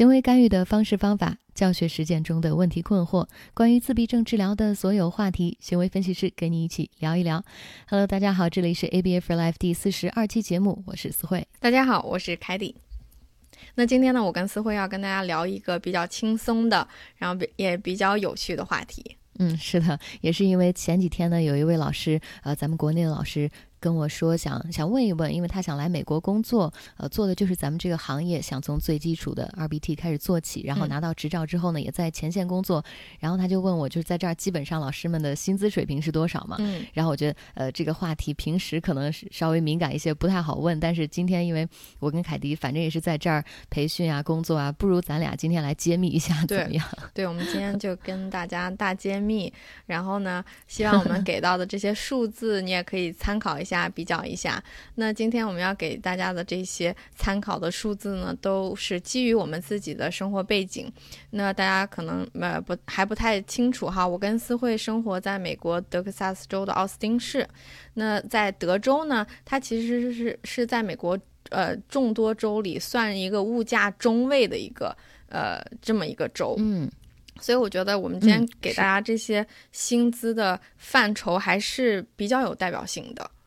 行为干预的方式方法，教学实践中的问题困惑，关于自闭症治疗的所有话题，行为分析师跟你一起聊一聊。Hello，大家好，这里是 ABA for Life 第四十二期节目，我是思慧。大家好，我是凯蒂。那今天呢，我跟思慧要跟大家聊一个比较轻松的，然后比也比较有趣的话题。嗯，是的，也是因为前几天呢，有一位老师，呃，咱们国内的老师。跟我说想想问一问，因为他想来美国工作，呃，做的就是咱们这个行业，想从最基础的 RBT 开始做起，然后拿到执照之后呢，也在前线工作。然后他就问我，就是在这儿基本上老师们的薪资水平是多少嘛？嗯。然后我觉得，呃，这个话题平时可能是稍微敏感一些，不太好问。但是今天因为我跟凯迪反正也是在这儿培训啊、工作啊，不如咱俩今天来揭秘一下 怎么样？对，我们今天就跟大家大揭秘。然后呢，希望我们给到的这些数字，你也可以参考一下。下比较一下，那今天我们要给大家的这些参考的数字呢，都是基于我们自己的生活背景。那大家可能呃不还不太清楚哈，我跟思慧生活在美国德克萨斯州的奥斯汀市。那在德州呢，它其实是是在美国呃众多州里算一个物价中位的一个呃这么一个州。嗯。所以我觉得我们今天给大家这些薪资的范畴还是比较有代表性的。嗯，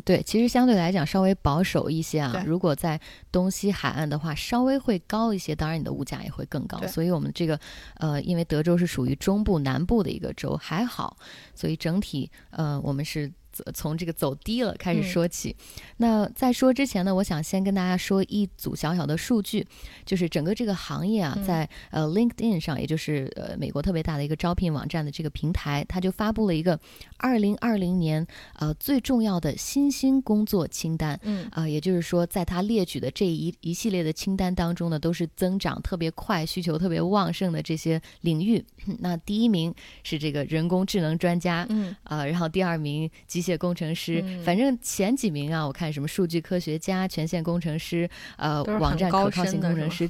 对，其实相对来讲稍微保守一些啊。如果在东西海岸的话，稍微会高一些，当然你的物价也会更高。所以我们这个，呃，因为德州是属于中部南部的一个州，还好，所以整体，呃，我们是。从这个走低了开始说起，那在说之前呢，我想先跟大家说一组小小的数据，就是整个这个行业啊，在呃 LinkedIn 上，也就是呃美国特别大的一个招聘网站的这个平台，它就发布了一个二零二零年呃最重要的新兴工作清单。嗯啊，也就是说，在它列举的这一一系列的清单当中呢，都是增长特别快、需求特别旺盛的这些领域。那第一名是这个人工智能专家，嗯啊，然后第二名机机械工程师，反正前几名啊，我看什么数据科学家、权限工程师，呃，网站可靠性工程师，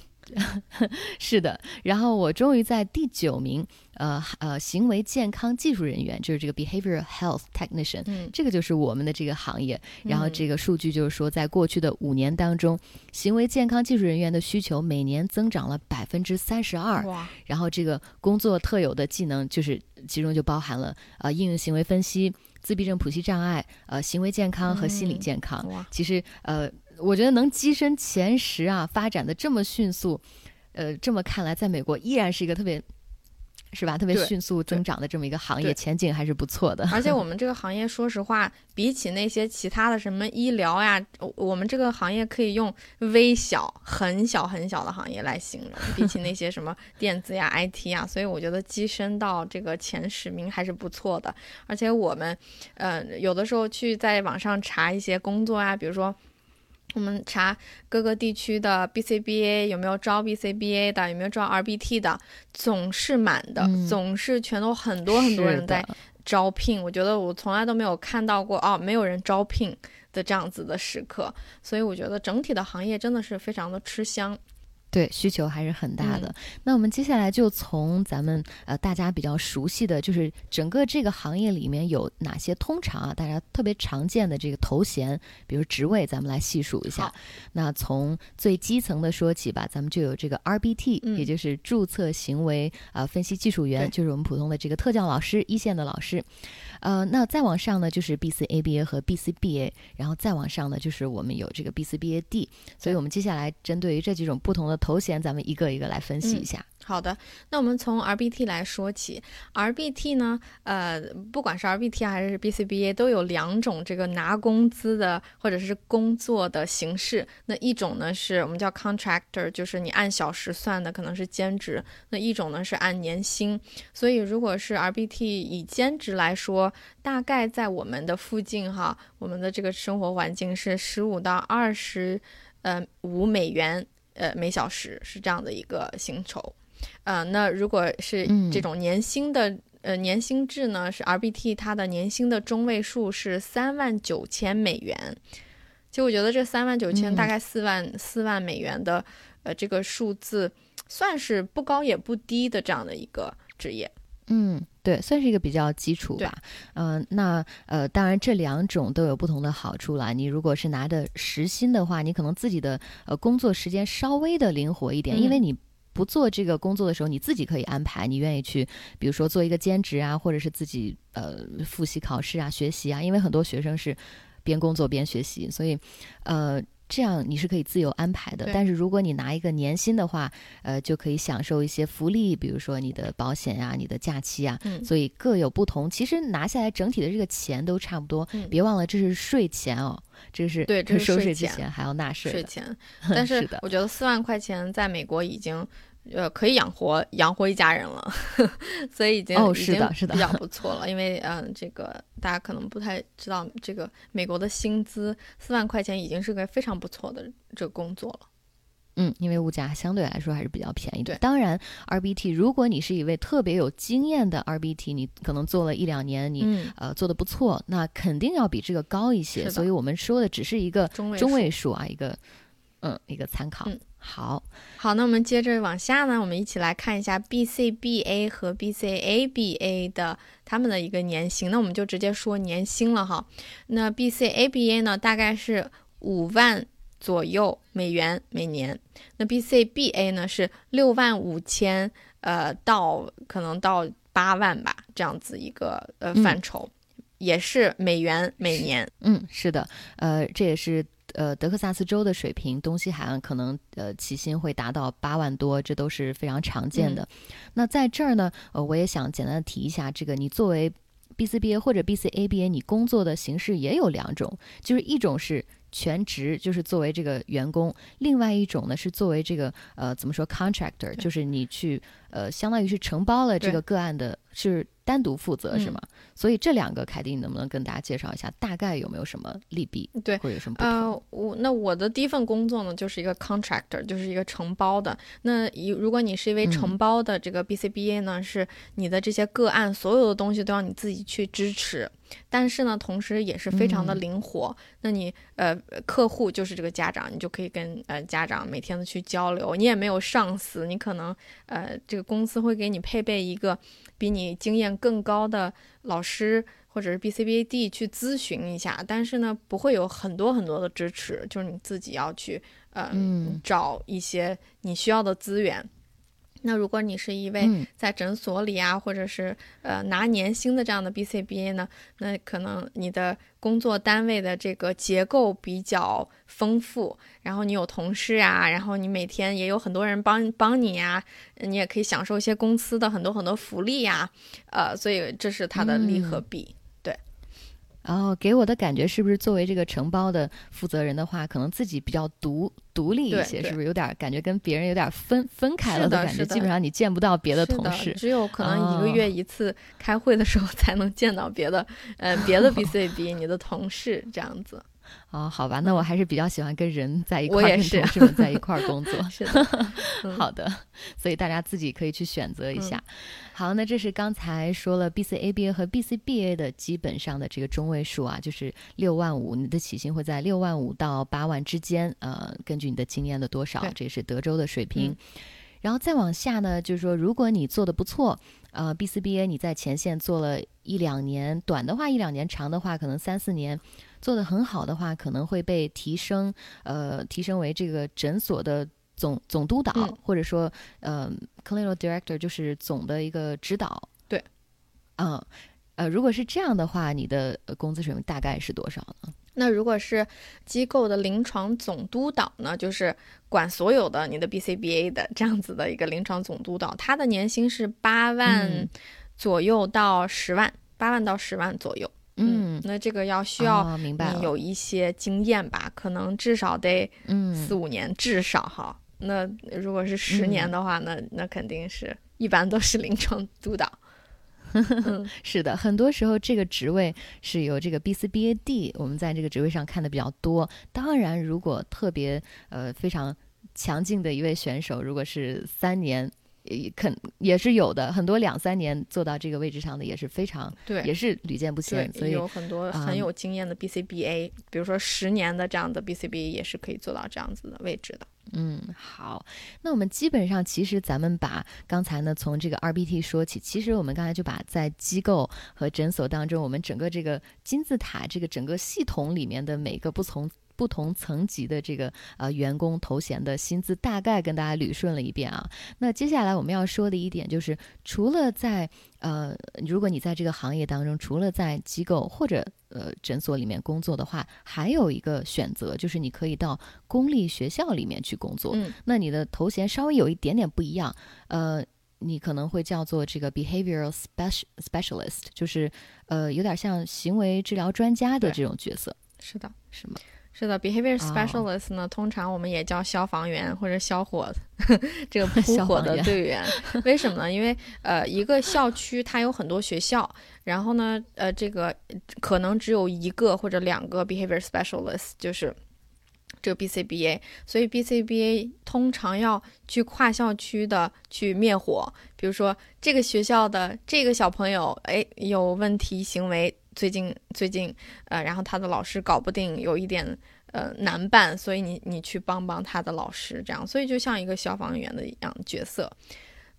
是的。然后我终于在第九名，呃呃，行为健康技术人员，就是这个 behavioral health technician，这个就是我们的这个行业。然后这个数据就是说，在过去的五年当中，行为健康技术人员的需求每年增长了百分之三十二。然后这个工作特有的技能，就是其中就包含了呃应用行为分析。自闭症谱系障碍，呃，行为健康和心理健康，其实，呃，我觉得能跻身前十啊，发展的这么迅速，呃，这么看来，在美国依然是一个特别。是吧？特别迅速增长的这么一个行业，前景还是不错的。而且我们这个 行业，说实话，比起那些其他的什么医疗呀，我们这个行业可以用微小、很小、很小的行业来形容。比起那些什么 电子呀、IT 呀，所以我觉得跻身到这个前十名还是不错的。而且我们，呃，有的时候去在网上查一些工作啊，比如说。我们查各个地区的 BCBA 有没有招 BCBA 的，有没有招 RBT 的，总是满的，总是全都很多很多人在招聘。我觉得我从来都没有看到过哦，没有人招聘的这样子的时刻。所以我觉得整体的行业真的是非常的吃香。对，需求还是很大的。那我们接下来就从咱们呃大家比较熟悉的就是整个这个行业里面有哪些通常啊大家特别常见的这个头衔，比如职位，咱们来细数一下。那从最基层的说起吧，咱们就有这个 RBT，也就是注册行为啊分析技术员，就是我们普通的这个特教老师，一线的老师。呃，那再往上呢，就是 BCABA 和 BCBA，然后再往上呢，就是我们有这个 BCBAD。所以我们接下来针对于这几种不同的头衔，咱们一个一个来分析一下。好的，那我们从 RBT 来说起。RBT 呢，呃，不管是 RBT 还是 BCBA，都有两种这个拿工资的或者是工作的形式。那一种呢是我们叫 contractor，就是你按小时算的，可能是兼职；那一种呢是按年薪。所以如果是 RBT 以兼职来说，大概在我们的附近哈，我们的这个生活环境是十五到二十，呃，五美元，呃，每小时是这样的一个薪酬。呃，那如果是这种年薪的，呃，年薪制呢，是 RBT，它的年薪的中位数是三万九千美元。其实我觉得这三万九千，大概四万四万美元的，呃，这个数字算是不高也不低的这样的一个职业。嗯，对，算是一个比较基础吧。嗯，那呃，当然这两种都有不同的好处啦。你如果是拿的时薪的话，你可能自己的呃工作时间稍微的灵活一点，因为你不做这个工作的时候，你自己可以安排，你愿意去，比如说做一个兼职啊，或者是自己呃复习考试啊、学习啊。因为很多学生是边工作边学习，所以呃。这样你是可以自由安排的，但是如果你拿一个年薪的话，呃，就可以享受一些福利，比如说你的保险呀、你的假期啊，所以各有不同。其实拿下来整体的这个钱都差不多，别忘了这是税前哦，这是对，这是收税之前还要纳税。税前，但是我觉得四万块钱在美国已经。呃，可以养活养活一家人了，所以已经哦，是的，是的，比较不错了。因为嗯，这个大家可能不太知道，这个美国的薪资四万块钱已经是个非常不错的这个工作了。嗯，因为物价相对来说还是比较便宜的。当然，RBT，如果你是一位特别有经验的 RBT，你可能做了一两年，你呃做的不错，那肯定要比这个高一些。所以我们说的只是一个中位数啊，一个嗯，一个参考。好好，那我们接着往下呢，我们一起来看一下 BCBA 和 BCABA 的他们的一个年薪。那我们就直接说年薪了哈。那 BCABA 呢，大概是五万左右美元每年。那 BCBA 呢是六万五千呃到可能到八万吧，这样子一个呃范畴，也是美元每年。嗯，是的，呃，这也是。呃，德克萨斯州的水平，东西海岸可能呃起薪会达到八万多，这都是非常常见的。那在这儿呢，呃，我也想简单的提一下，这个你作为 BCBA 或者 BCABA，你工作的形式也有两种，就是一种是全职，就是作为这个员工；另外一种呢是作为这个呃怎么说 contractor，就是你去呃相当于是承包了这个个案的，是。单独负责是吗？所以这两个凯蒂，你能不能跟大家介绍一下，大概有没有什么利弊？对，会有什么不同？呃，我那我的第一份工作呢，就是一个 contractor，就是一个承包的。那一如果你是一位承包的这个 BCBA 呢，是你的这些个案所有的东西都要你自己去支持，但是呢，同时也是非常的灵活。那你呃，客户就是这个家长，你就可以跟呃家长每天的去交流，你也没有上司，你可能呃这个公司会给你配备一个。比你经验更高的老师或者是 BCBAD 去咨询一下，但是呢，不会有很多很多的支持，就是你自己要去呃找一些你需要的资源。那如果你是一位在诊所里啊，或者是呃拿年薪的这样的 BCBA 呢，那可能你的工作单位的这个结构比较丰富，然后你有同事啊，然后你每天也有很多人帮帮你呀，你也可以享受一些公司的很多很多福利呀，呃，所以这是它的利和弊。然后给我的感觉是不是作为这个承包的负责人的话，可能自己比较独独立一些，是不是有点感觉跟别人有点分分开了的感觉？基本上你见不到别的同事，只有可能一个月一次开会的时候才能见到别的，呃，别的 BCB 你的同事这样子。哦，好吧，那我还是比较喜欢跟人在一块儿，跟同事们在一块儿工作。是的，好的，所以大家自己可以去选择一下。好，那这是刚才说了 BCABA 和 BCBA 的基本上的这个中位数啊，就是六万五，你的起薪会在六万五到八万之间。呃，根据你的经验的多少，这是德州的水平。然后再往下呢，就是说，如果你做的不错，呃，BCBA 你在前线做了一两年，短的话一两年，长的话可能三四年。做的很好的话，可能会被提升，呃，提升为这个诊所的总总督导，或者说，呃，clinical director，就是总的一个指导。对，嗯，呃，如果是这样的话，你的工资水平大概是多少呢？那如果是机构的临床总督导呢，就是管所有的你的 BCBA 的这样子的一个临床总督导，他的年薪是八万左右到十万，八万到十万左右。嗯，那这个要需要你有一些经验吧，可能至少得四五年，至少哈。那如果是十年的话，那那肯定是一般都是临床督导。是的，很多时候这个职位是由这个 BCBAD，我们在这个职位上看的比较多。当然，如果特别呃非常强劲的一位选手，如果是三年。也肯也是有的，很多两三年做到这个位置上的也是非常对，也是屡见不鲜。所以有很多很有经验的 BCBA，比如说十年的这样的 BCBA 也是可以做到这样子的位置的。嗯，好，那我们基本上其实咱们把刚才呢从这个 RBT 说起，其实我们刚才就把在机构和诊所当中，我们整个这个金字塔这个整个系统里面的每个不同。不同层级的这个呃员工头衔的薪资大概跟大家捋顺了一遍啊。那接下来我们要说的一点就是，除了在呃，如果你在这个行业当中，除了在机构或者呃诊所里面工作的话，还有一个选择就是你可以到公立学校里面去工作。嗯，那你的头衔稍微有一点点不一样，呃，你可能会叫做这个 behavioral special specialist，就是呃有点像行为治疗专家的这种角色。是的，是吗？是的，behavior specialist 呢，通常我们也叫消防员或者消火，这个 扑火的队员。为什么呢？因为呃，一个校区它有很多学校，然后呢，呃，这个可能只有一个或者两个 behavior specialist，就是这个 BCBA，所以 BCBA 通常要去跨校区的去灭火。比如说这个学校的这个小朋友，哎，有问题行为。最近最近，呃，然后他的老师搞不定，有一点呃难办，所以你你去帮帮他的老师，这样，所以就像一个消防员的一样角色。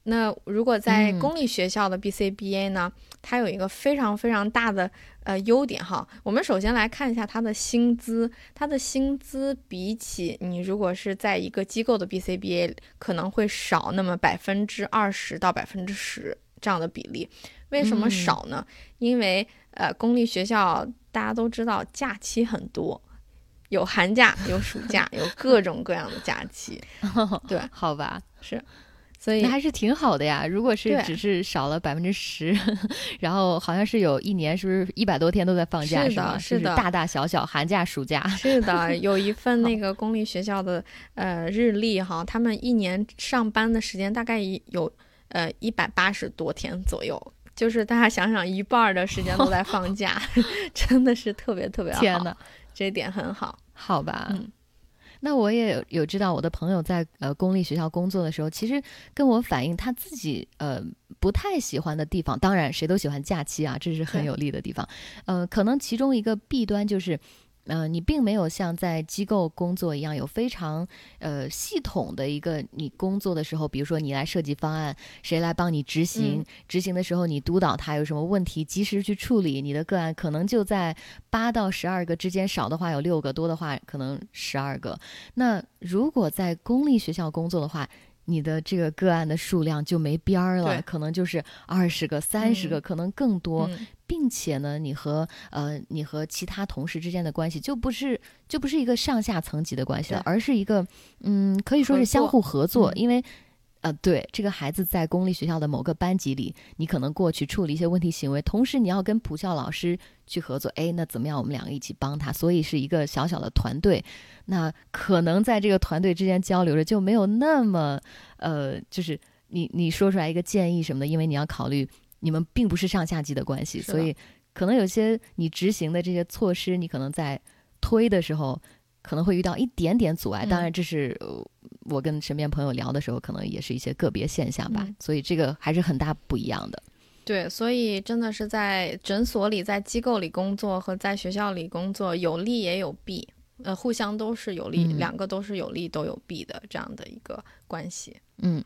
那如果在公立学校的 BCBA 呢，它有一个非常非常大的呃优点哈。我们首先来看一下它的薪资，它的薪资比起你如果是在一个机构的 BCBA 可能会少那么百分之二十到百分之十这样的比例。为什么少呢？因为呃，公立学校大家都知道，假期很多，有寒假，有暑假，有各 种各样的假期。对，好吧，是，所以还是挺好的呀。如果是只是少了百分之十，然后好像是有一年是不是一百多天都在放假？是的，是的，大大小小寒假、暑假。是的，有一份那个公立学校的呃日历哈，他们一年上班的时间大概有呃一百八十多天左右。就是大家想想，一半的时间都在放 假，真的是特别特别好。天呐，这点很好，好吧？嗯那我也有有知道，我的朋友在呃公立学校工作的时候，其实跟我反映他自己呃不太喜欢的地方。当然，谁都喜欢假期啊，这是很有利的地方。呃，可能其中一个弊端就是。嗯，你并没有像在机构工作一样有非常呃系统的一个你工作的时候，比如说你来设计方案，谁来帮你执行？执行的时候你督导他有什么问题，及时去处理。你的个案可能就在八到十二个之间，少的话有六个，多的话可能十二个。那如果在公立学校工作的话，你的这个个案的数量就没边儿了，可能就是二十个、三十个，可能更多，并且呢，你和呃你和其他同事之间的关系就不是就不是一个上下层级的关系了，而是一个嗯可以说是相互合作，因为。呃，对，这个孩子在公立学校的某个班级里，你可能过去处理一些问题行为，同时你要跟普校老师去合作。哎，那怎么样？我们两个一起帮他，所以是一个小小的团队。那可能在这个团队之间交流着就没有那么，呃，就是你你说出来一个建议什么的，因为你要考虑你们并不是上下级的关系，所以可能有些你执行的这些措施，你可能在推的时候。可能会遇到一点点阻碍，当然这是我跟身边朋友聊的时候，可能也是一些个别现象吧。所以这个还是很大不一样的。对，所以真的是在诊所里、在机构里工作和在学校里工作，有利也有弊，呃，互相都是有利，两个都是有利都有弊的这样的一个关系。嗯。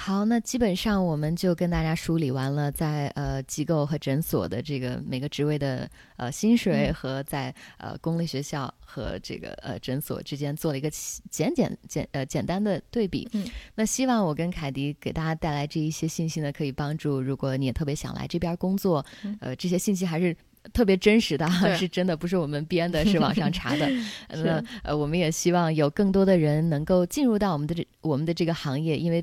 好，那基本上我们就跟大家梳理完了，在呃机构和诊所的这个每个职位的呃薪水和在呃公立学校和这个呃诊所之间做了一个简简简呃简单的对比。嗯，那希望我跟凯迪给大家带来这一些信息呢，可以帮助如果你也特别想来这边工作，呃，这些信息还是特别真实的，是真的，不是我们编的，是网上查的。那呃，我们也希望有更多的人能够进入到我们的这我们的这个行业，因为。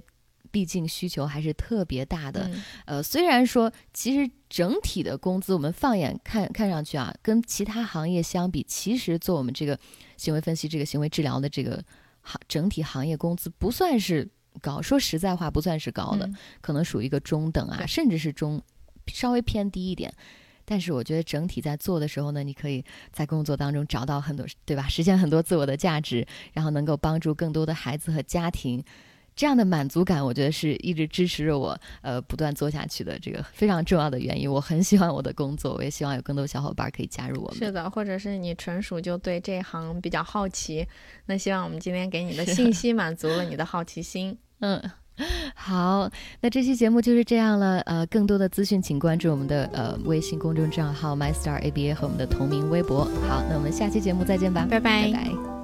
毕竟需求还是特别大的，呃，虽然说其实整体的工资，我们放眼看看上去啊，跟其他行业相比，其实做我们这个行为分析、这个行为治疗的这个行整体行业工资不算是高，说实在话不算是高的，可能属于一个中等啊，甚至是中稍微偏低一点。但是我觉得整体在做的时候呢，你可以在工作当中找到很多，对吧？实现很多自我的价值，然后能够帮助更多的孩子和家庭。这样的满足感，我觉得是一直支持着我呃不断做下去的这个 非常重要的原因。我很喜欢我的工作，我也希望有更多小伙伴可以加入我们。是的，或者是你纯属就对这一行比较好奇，那希望我们今天给你的 信息满足了你的好奇心。嗯。好，那这期节目就是这样了。呃，更多的资讯请关注我们的呃微信公众账号 MyStarABA 和我们的同名微博。好，那我们下期节目再见吧，拜拜。